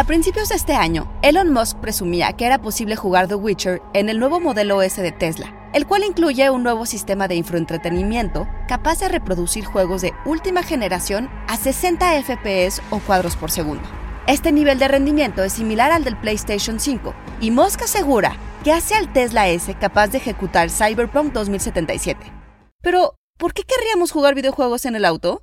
A principios de este año, Elon Musk presumía que era posible jugar The Witcher en el nuevo modelo S de Tesla, el cual incluye un nuevo sistema de infraentretenimiento capaz de reproducir juegos de última generación a 60 FPS o cuadros por segundo. Este nivel de rendimiento es similar al del PlayStation 5 y Musk asegura que hace al Tesla S capaz de ejecutar Cyberpunk 2077. Pero, ¿por qué querríamos jugar videojuegos en el auto?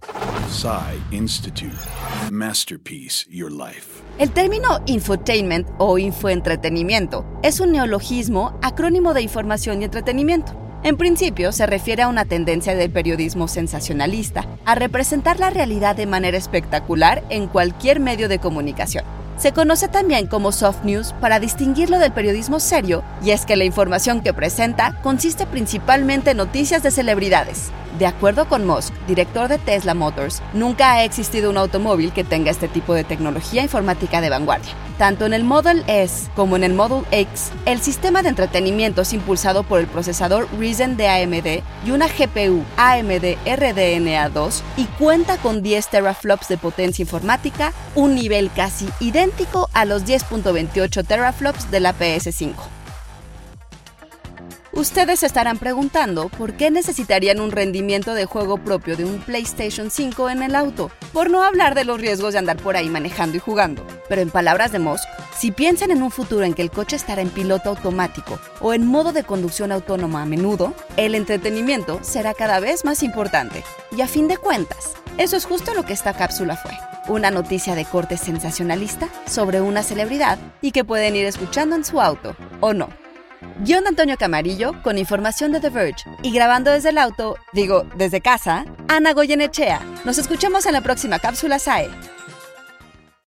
Masterpiece Your Life. El término infotainment o infoentretenimiento es un neologismo acrónimo de información y entretenimiento. En principio se refiere a una tendencia del periodismo sensacionalista a representar la realidad de manera espectacular en cualquier medio de comunicación. Se conoce también como soft news para distinguirlo del periodismo serio, y es que la información que presenta consiste principalmente en noticias de celebridades, de acuerdo con Musk, director de Tesla Motors, nunca ha existido un automóvil que tenga este tipo de tecnología informática de vanguardia. Tanto en el Model S como en el Model X, el sistema de entretenimiento es impulsado por el procesador Ryzen de AMD y una GPU AMD RDNA2 y cuenta con 10 teraflops de potencia informática, un nivel casi idéntico a los 10.28 teraflops de la PS5. Ustedes se estarán preguntando por qué necesitarían un rendimiento de juego propio de un PlayStation 5 en el auto, por no hablar de los riesgos de andar por ahí manejando y jugando. Pero en palabras de Musk, si piensan en un futuro en que el coche estará en piloto automático o en modo de conducción autónoma a menudo, el entretenimiento será cada vez más importante. Y a fin de cuentas, eso es justo lo que esta cápsula fue. Una noticia de corte sensacionalista sobre una celebridad y que pueden ir escuchando en su auto, o no. Guión Antonio Camarillo con información de The Verge y grabando desde el auto, digo, desde casa, Ana Goyenechea. Nos escuchamos en la próxima cápsula SAE.